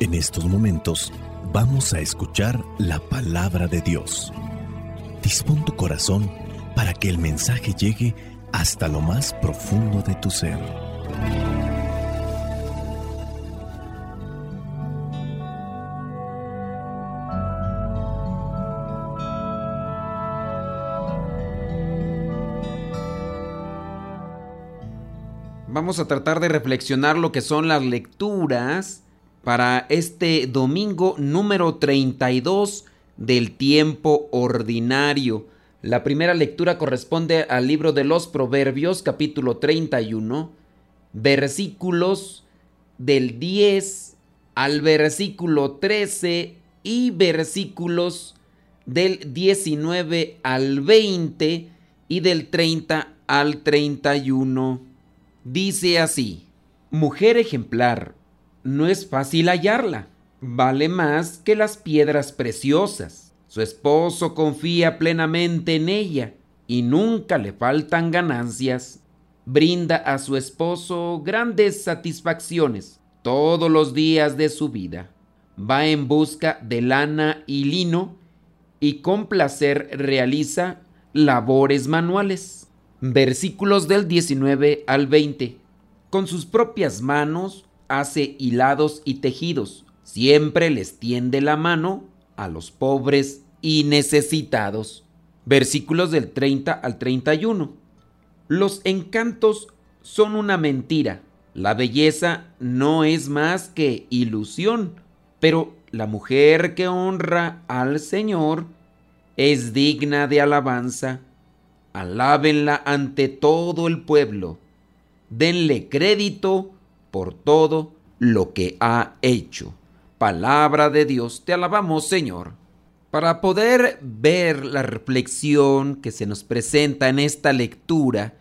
En estos momentos vamos a escuchar la palabra de Dios. Dispón tu corazón para que el mensaje llegue hasta lo más profundo de tu ser. Vamos a tratar de reflexionar lo que son las lecturas para este domingo número 32 del tiempo ordinario. La primera lectura corresponde al libro de los Proverbios, capítulo 31, versículos del 10 al versículo 13 y versículos del 19 al 20 y del 30 al 31. Dice así, mujer ejemplar, no es fácil hallarla. Vale más que las piedras preciosas. Su esposo confía plenamente en ella y nunca le faltan ganancias. Brinda a su esposo grandes satisfacciones todos los días de su vida. Va en busca de lana y lino y con placer realiza labores manuales. Versículos del 19 al 20. Con sus propias manos hace hilados y tejidos, siempre les tiende la mano a los pobres y necesitados. Versículos del 30 al 31. Los encantos son una mentira. La belleza no es más que ilusión, pero la mujer que honra al Señor es digna de alabanza. Alábenla ante todo el pueblo. Denle crédito por todo lo que ha hecho. Palabra de Dios, te alabamos Señor. Para poder ver la reflexión que se nos presenta en esta lectura,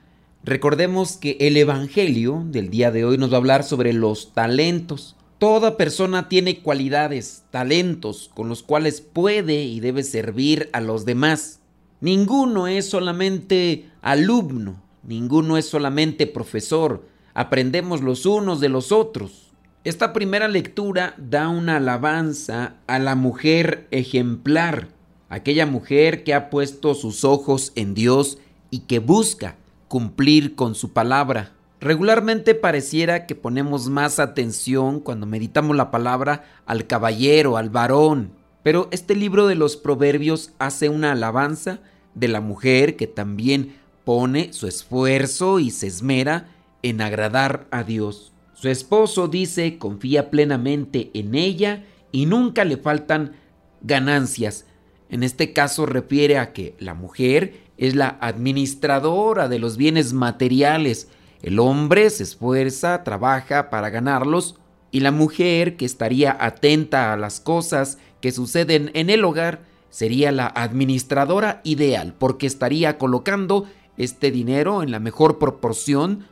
recordemos que el Evangelio del día de hoy nos va a hablar sobre los talentos. Toda persona tiene cualidades, talentos con los cuales puede y debe servir a los demás. Ninguno es solamente alumno, ninguno es solamente profesor, aprendemos los unos de los otros. Esta primera lectura da una alabanza a la mujer ejemplar, aquella mujer que ha puesto sus ojos en Dios y que busca cumplir con su palabra. Regularmente pareciera que ponemos más atención cuando meditamos la palabra al caballero, al varón, pero este libro de los proverbios hace una alabanza de la mujer que también pone su esfuerzo y se esmera en agradar a Dios. Su esposo dice confía plenamente en ella y nunca le faltan ganancias. En este caso refiere a que la mujer es la administradora de los bienes materiales. El hombre se esfuerza, trabaja para ganarlos y la mujer que estaría atenta a las cosas que suceden en el hogar sería la administradora ideal porque estaría colocando este dinero en la mejor proporción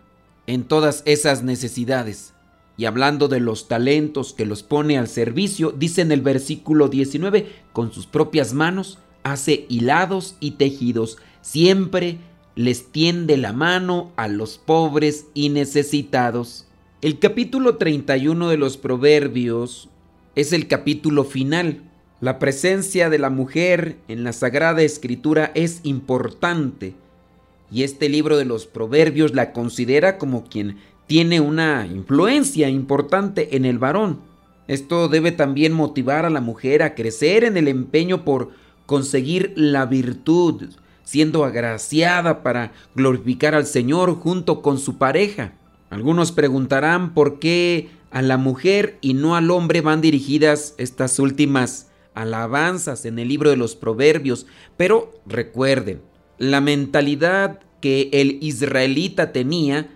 en todas esas necesidades. Y hablando de los talentos que los pone al servicio, dice en el versículo 19, con sus propias manos hace hilados y tejidos, siempre les tiende la mano a los pobres y necesitados. El capítulo 31 de los Proverbios es el capítulo final. La presencia de la mujer en la Sagrada Escritura es importante y este libro de los proverbios la considera como quien tiene una influencia importante en el varón. Esto debe también motivar a la mujer a crecer en el empeño por conseguir la virtud, siendo agraciada para glorificar al Señor junto con su pareja. Algunos preguntarán por qué a la mujer y no al hombre van dirigidas estas últimas alabanzas en el libro de los proverbios, pero recuerden, la mentalidad que el israelita tenía,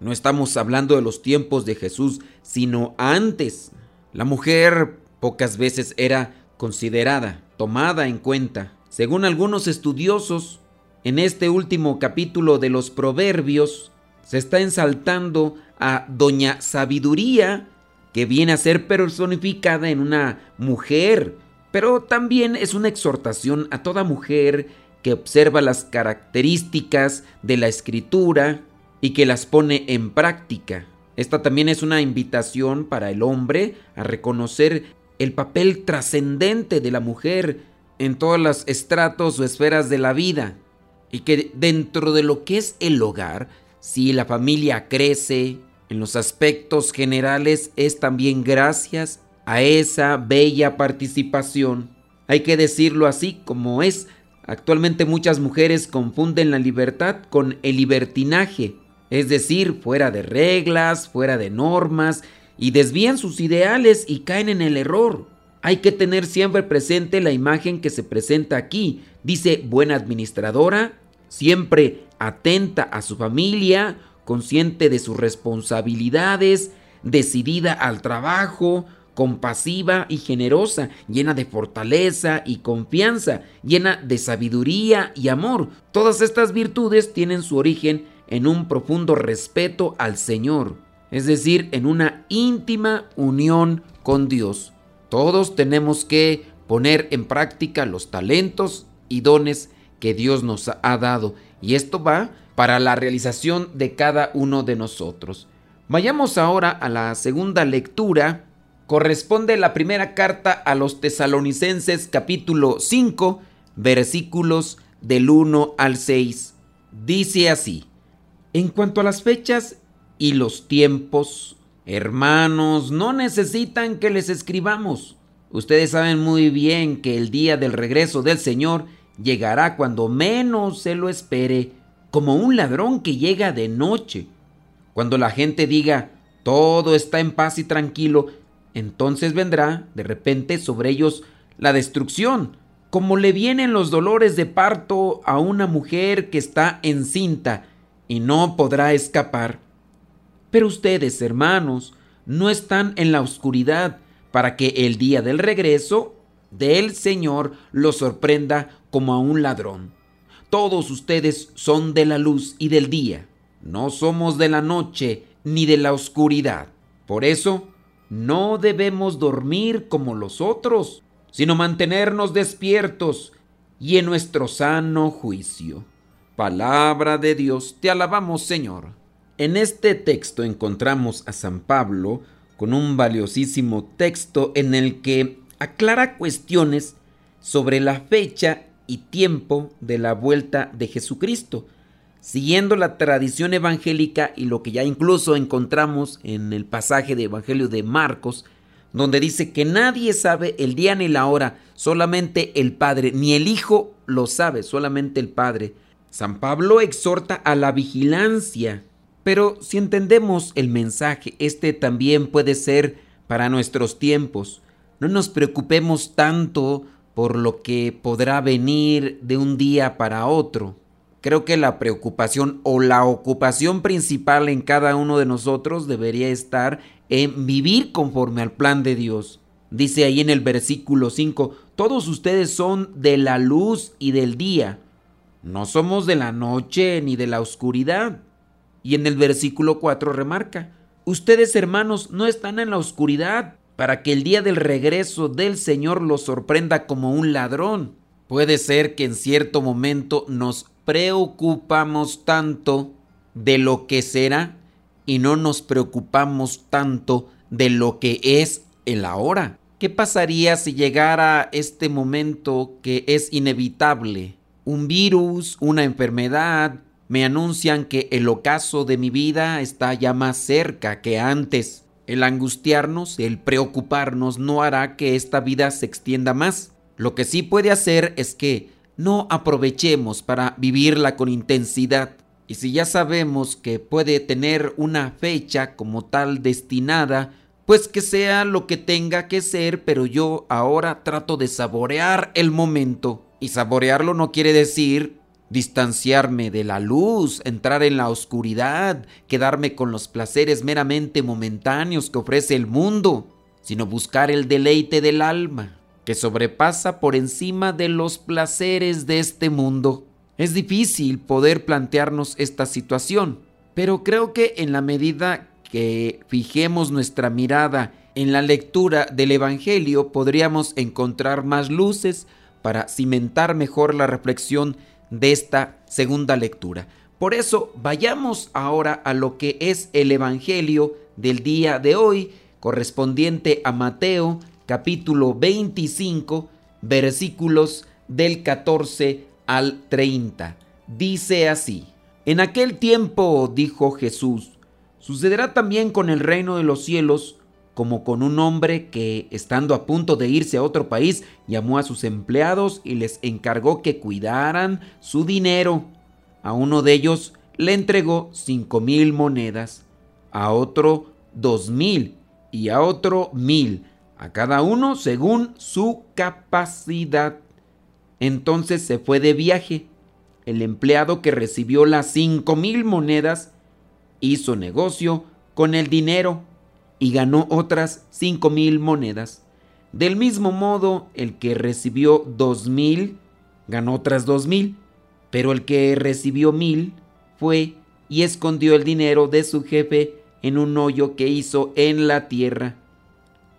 no estamos hablando de los tiempos de Jesús, sino antes. La mujer pocas veces era considerada, tomada en cuenta. Según algunos estudiosos, en este último capítulo de los Proverbios se está ensaltando a Doña Sabiduría, que viene a ser personificada en una mujer, pero también es una exhortación a toda mujer que observa las características de la escritura y que las pone en práctica. Esta también es una invitación para el hombre a reconocer el papel trascendente de la mujer en todos los estratos o esferas de la vida. Y que dentro de lo que es el hogar, si la familia crece en los aspectos generales, es también gracias a esa bella participación. Hay que decirlo así como es. Actualmente muchas mujeres confunden la libertad con el libertinaje, es decir, fuera de reglas, fuera de normas, y desvían sus ideales y caen en el error. Hay que tener siempre presente la imagen que se presenta aquí. Dice buena administradora, siempre atenta a su familia, consciente de sus responsabilidades, decidida al trabajo, compasiva y generosa, llena de fortaleza y confianza, llena de sabiduría y amor. Todas estas virtudes tienen su origen en un profundo respeto al Señor, es decir, en una íntima unión con Dios. Todos tenemos que poner en práctica los talentos y dones que Dios nos ha dado. Y esto va para la realización de cada uno de nosotros. Vayamos ahora a la segunda lectura. Corresponde la primera carta a los tesalonicenses capítulo 5 versículos del 1 al 6. Dice así, en cuanto a las fechas y los tiempos, Hermanos, no necesitan que les escribamos. Ustedes saben muy bien que el día del regreso del Señor llegará cuando menos se lo espere, como un ladrón que llega de noche. Cuando la gente diga, todo está en paz y tranquilo, entonces vendrá de repente sobre ellos la destrucción, como le vienen los dolores de parto a una mujer que está encinta y no podrá escapar. Pero ustedes, hermanos, no están en la oscuridad para que el día del regreso del Señor los sorprenda como a un ladrón. Todos ustedes son de la luz y del día. No somos de la noche ni de la oscuridad. Por eso, no debemos dormir como los otros, sino mantenernos despiertos y en nuestro sano juicio. Palabra de Dios, te alabamos Señor. En este texto encontramos a San Pablo con un valiosísimo texto en el que aclara cuestiones sobre la fecha y tiempo de la vuelta de Jesucristo, siguiendo la tradición evangélica y lo que ya incluso encontramos en el pasaje de Evangelio de Marcos, donde dice que nadie sabe el día ni la hora, solamente el Padre, ni el Hijo lo sabe, solamente el Padre. San Pablo exhorta a la vigilancia pero si entendemos el mensaje, este también puede ser para nuestros tiempos. No nos preocupemos tanto por lo que podrá venir de un día para otro. Creo que la preocupación o la ocupación principal en cada uno de nosotros debería estar en vivir conforme al plan de Dios. Dice ahí en el versículo 5, todos ustedes son de la luz y del día. No somos de la noche ni de la oscuridad. Y en el versículo 4 remarca, ustedes hermanos no están en la oscuridad para que el día del regreso del Señor los sorprenda como un ladrón. Puede ser que en cierto momento nos preocupamos tanto de lo que será y no nos preocupamos tanto de lo que es el ahora. ¿Qué pasaría si llegara este momento que es inevitable? Un virus, una enfermedad, me anuncian que el ocaso de mi vida está ya más cerca que antes. El angustiarnos, el preocuparnos no hará que esta vida se extienda más. Lo que sí puede hacer es que no aprovechemos para vivirla con intensidad. Y si ya sabemos que puede tener una fecha como tal destinada, pues que sea lo que tenga que ser, pero yo ahora trato de saborear el momento. Y saborearlo no quiere decir distanciarme de la luz, entrar en la oscuridad, quedarme con los placeres meramente momentáneos que ofrece el mundo, sino buscar el deleite del alma, que sobrepasa por encima de los placeres de este mundo. Es difícil poder plantearnos esta situación, pero creo que en la medida que fijemos nuestra mirada en la lectura del Evangelio podríamos encontrar más luces para cimentar mejor la reflexión de esta segunda lectura. Por eso vayamos ahora a lo que es el Evangelio del día de hoy, correspondiente a Mateo capítulo 25, versículos del 14 al 30. Dice así, en aquel tiempo, dijo Jesús, sucederá también con el reino de los cielos como con un hombre que, estando a punto de irse a otro país, llamó a sus empleados y les encargó que cuidaran su dinero. A uno de ellos le entregó cinco mil monedas, a otro dos mil y a otro mil, a cada uno según su capacidad. Entonces se fue de viaje. El empleado que recibió las cinco mil monedas hizo negocio con el dinero y ganó otras cinco mil monedas. Del mismo modo, el que recibió dos mil ganó otras dos mil, pero el que recibió mil fue y escondió el dinero de su jefe en un hoyo que hizo en la tierra.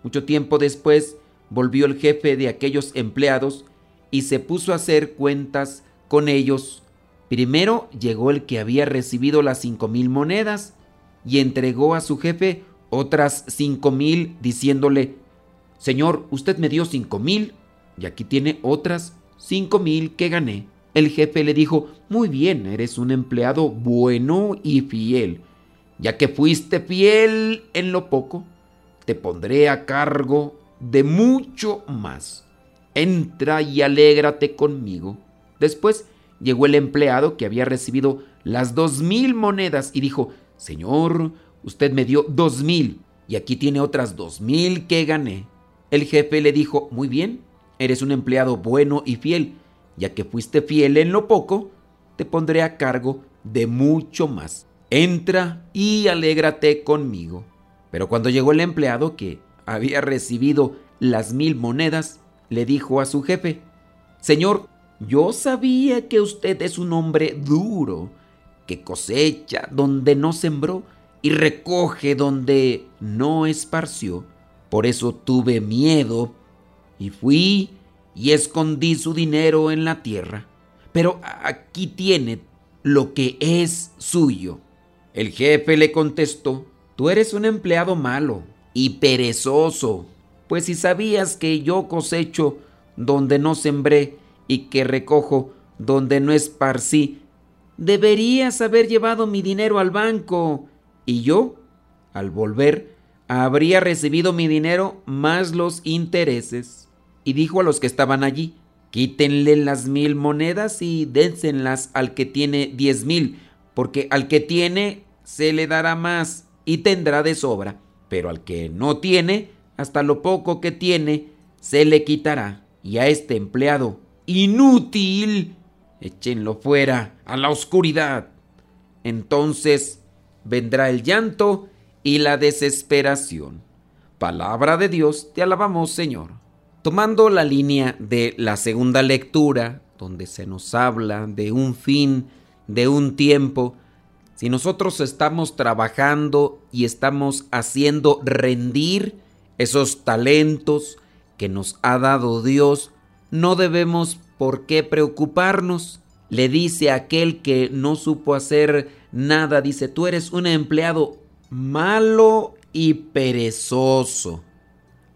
Mucho tiempo después volvió el jefe de aquellos empleados y se puso a hacer cuentas con ellos. Primero llegó el que había recibido las cinco mil monedas y entregó a su jefe otras cinco mil diciéndole, Señor, usted me dio cinco mil y aquí tiene otras cinco mil que gané. El jefe le dijo, muy bien, eres un empleado bueno y fiel. Ya que fuiste fiel en lo poco, te pondré a cargo de mucho más. Entra y alégrate conmigo. Después llegó el empleado que había recibido las dos mil monedas y dijo, Señor, usted me dio dos mil y aquí tiene otras dos mil que gané. El jefe le dijo, muy bien, eres un empleado bueno y fiel, ya que fuiste fiel en lo poco, te pondré a cargo de mucho más. Entra y alégrate conmigo. Pero cuando llegó el empleado que había recibido las mil monedas, le dijo a su jefe, Señor, yo sabía que usted es un hombre duro, que cosecha donde no sembró y recoge donde no esparció. Por eso tuve miedo y fui y escondí su dinero en la tierra. Pero aquí tiene lo que es suyo. El jefe le contestó, tú eres un empleado malo y perezoso, pues si sabías que yo cosecho donde no sembré y que recojo donde no esparcí, deberías haber llevado mi dinero al banco y yo, al volver, habría recibido mi dinero más los intereses. Y dijo a los que estaban allí, quítenle las mil monedas y dénsenlas al que tiene diez mil, porque al que tiene se le dará más y tendrá de sobra, pero al que no tiene, hasta lo poco que tiene, se le quitará. Y a este empleado inútil, échenlo fuera a la oscuridad. Entonces vendrá el llanto y la desesperación. Palabra de Dios, te alabamos Señor. Tomando la línea de la segunda lectura, donde se nos habla de un fin, de un tiempo, si nosotros estamos trabajando y estamos haciendo rendir esos talentos que nos ha dado Dios, no debemos por qué preocuparnos. Le dice aquel que no supo hacer nada, dice, tú eres un empleado malo y perezoso.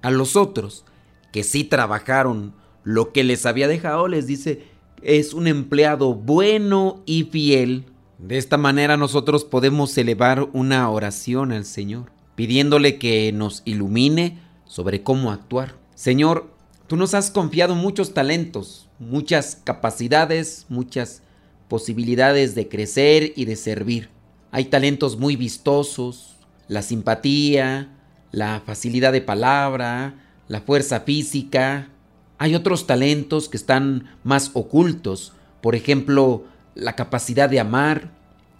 A los otros, que sí trabajaron lo que les había dejado, les dice, es un empleado bueno y fiel. De esta manera nosotros podemos elevar una oración al Señor, pidiéndole que nos ilumine sobre cómo actuar. Señor, tú nos has confiado muchos talentos, muchas capacidades, muchas posibilidades de crecer y de servir. Hay talentos muy vistosos, la simpatía, la facilidad de palabra, la fuerza física. Hay otros talentos que están más ocultos, por ejemplo, la capacidad de amar,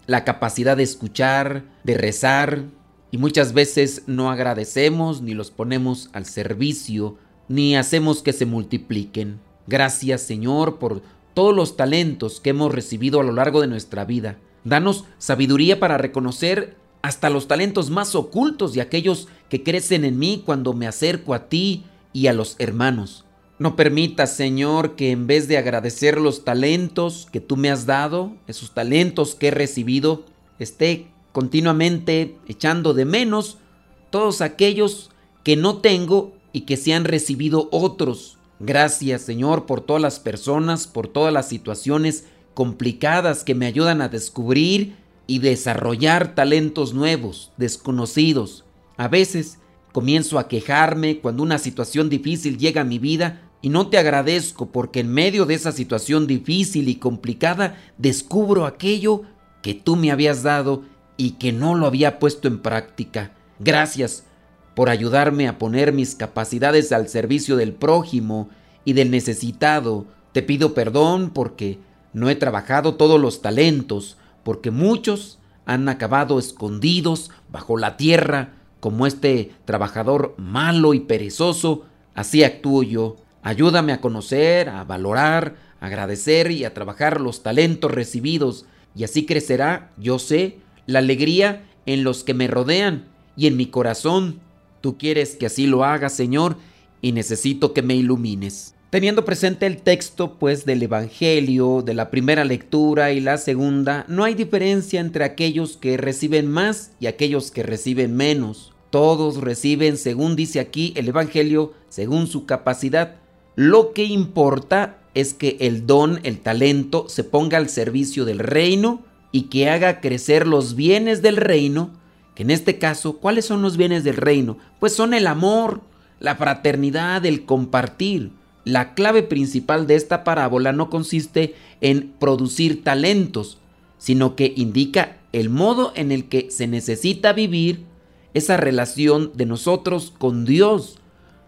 la capacidad de escuchar, de rezar, y muchas veces no agradecemos ni los ponemos al servicio, ni hacemos que se multipliquen. Gracias Señor por todos los talentos que hemos recibido a lo largo de nuestra vida. Danos sabiduría para reconocer hasta los talentos más ocultos y aquellos que crecen en mí cuando me acerco a ti y a los hermanos. No permitas, Señor, que en vez de agradecer los talentos que tú me has dado, esos talentos que he recibido, esté continuamente echando de menos todos aquellos que no tengo y que se han recibido otros. Gracias Señor por todas las personas, por todas las situaciones complicadas que me ayudan a descubrir y desarrollar talentos nuevos, desconocidos. A veces comienzo a quejarme cuando una situación difícil llega a mi vida y no te agradezco porque en medio de esa situación difícil y complicada descubro aquello que tú me habías dado y que no lo había puesto en práctica. Gracias por ayudarme a poner mis capacidades al servicio del prójimo y del necesitado. Te pido perdón porque no he trabajado todos los talentos, porque muchos han acabado escondidos bajo la tierra, como este trabajador malo y perezoso, así actúo yo. Ayúdame a conocer, a valorar, a agradecer y a trabajar los talentos recibidos y así crecerá, yo sé, la alegría en los que me rodean y en mi corazón. Tú quieres que así lo haga, Señor, y necesito que me ilumines. Teniendo presente el texto, pues, del Evangelio, de la primera lectura y la segunda, no hay diferencia entre aquellos que reciben más y aquellos que reciben menos. Todos reciben, según dice aquí el Evangelio, según su capacidad. Lo que importa es que el don, el talento, se ponga al servicio del reino y que haga crecer los bienes del reino, que en este caso, ¿cuáles son los bienes del reino? Pues son el amor, la fraternidad, el compartir. La clave principal de esta parábola no consiste en producir talentos, sino que indica el modo en el que se necesita vivir esa relación de nosotros con Dios.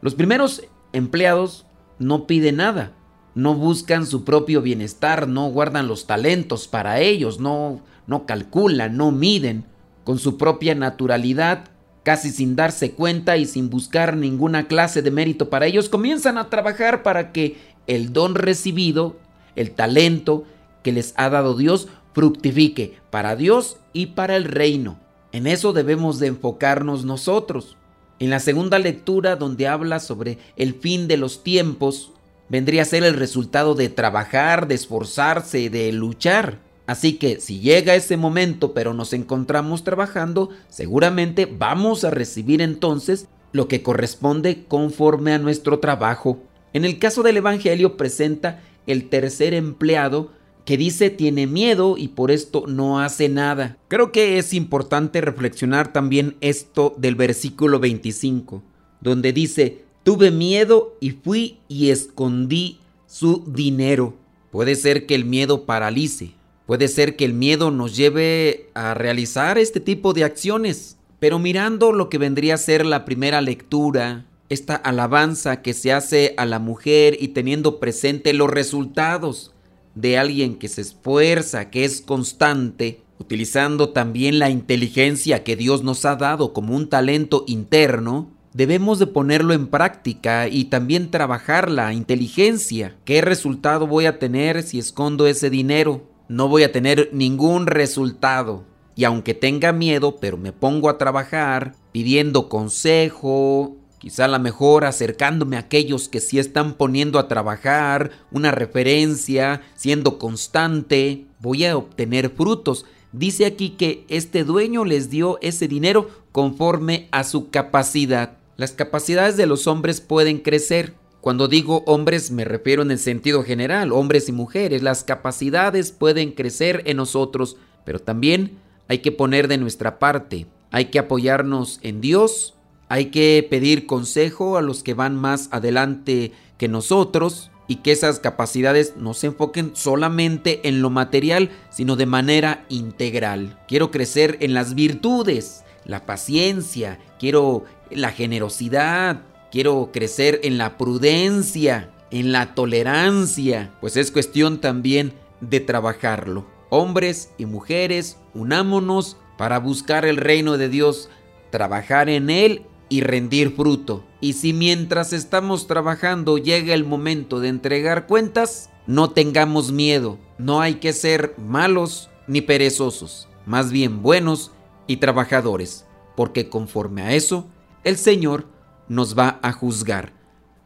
Los primeros empleados no pide nada, no buscan su propio bienestar, no guardan los talentos para ellos, no, no calculan, no miden, con su propia naturalidad, casi sin darse cuenta y sin buscar ninguna clase de mérito para ellos, comienzan a trabajar para que el don recibido, el talento que les ha dado Dios, fructifique para Dios y para el reino. En eso debemos de enfocarnos nosotros. En la segunda lectura, donde habla sobre el fin de los tiempos, vendría a ser el resultado de trabajar, de esforzarse, de luchar. Así que si llega ese momento pero nos encontramos trabajando, seguramente vamos a recibir entonces lo que corresponde conforme a nuestro trabajo. En el caso del Evangelio presenta el tercer empleado que dice tiene miedo y por esto no hace nada. Creo que es importante reflexionar también esto del versículo 25, donde dice, tuve miedo y fui y escondí su dinero. Puede ser que el miedo paralice, puede ser que el miedo nos lleve a realizar este tipo de acciones, pero mirando lo que vendría a ser la primera lectura, esta alabanza que se hace a la mujer y teniendo presente los resultados, de alguien que se esfuerza, que es constante, utilizando también la inteligencia que Dios nos ha dado como un talento interno, debemos de ponerlo en práctica y también trabajar la inteligencia. ¿Qué resultado voy a tener si escondo ese dinero? No voy a tener ningún resultado. Y aunque tenga miedo, pero me pongo a trabajar pidiendo consejo, Quizá a lo mejor acercándome a aquellos que sí están poniendo a trabajar, una referencia, siendo constante, voy a obtener frutos. Dice aquí que este dueño les dio ese dinero conforme a su capacidad. Las capacidades de los hombres pueden crecer. Cuando digo hombres me refiero en el sentido general, hombres y mujeres. Las capacidades pueden crecer en nosotros, pero también hay que poner de nuestra parte. Hay que apoyarnos en Dios, hay que pedir consejo a los que van más adelante que nosotros y que esas capacidades no se enfoquen solamente en lo material, sino de manera integral. Quiero crecer en las virtudes, la paciencia, quiero la generosidad, quiero crecer en la prudencia, en la tolerancia, pues es cuestión también de trabajarlo. Hombres y mujeres, unámonos para buscar el reino de Dios, trabajar en él y rendir fruto. Y si mientras estamos trabajando llega el momento de entregar cuentas, no tengamos miedo. No hay que ser malos ni perezosos, más bien buenos y trabajadores, porque conforme a eso, el Señor nos va a juzgar.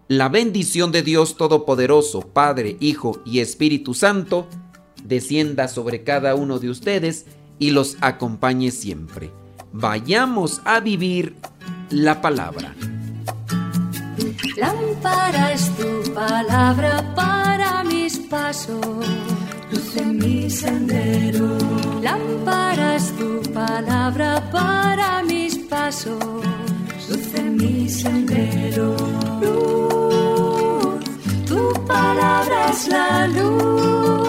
La bendición de Dios Todopoderoso, Padre, Hijo y Espíritu Santo, descienda sobre cada uno de ustedes y los acompañe siempre. Vayamos a vivir la palabra. Lámpara es tu palabra para mis pasos, luz en mi sendero. Lámpara es tu palabra para mis pasos, luz en mi sendero. Luz, tu palabra es la luz.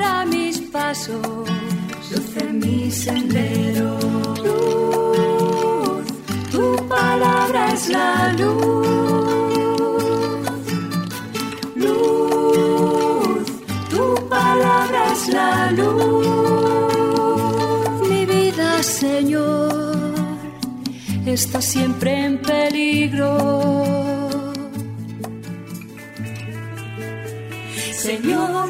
pasos, mi sendero. Luz, tu palabra es la luz. Luz, tu palabra es la luz. Mi vida, Señor, está siempre en peligro. Señor,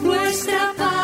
nuestra paz.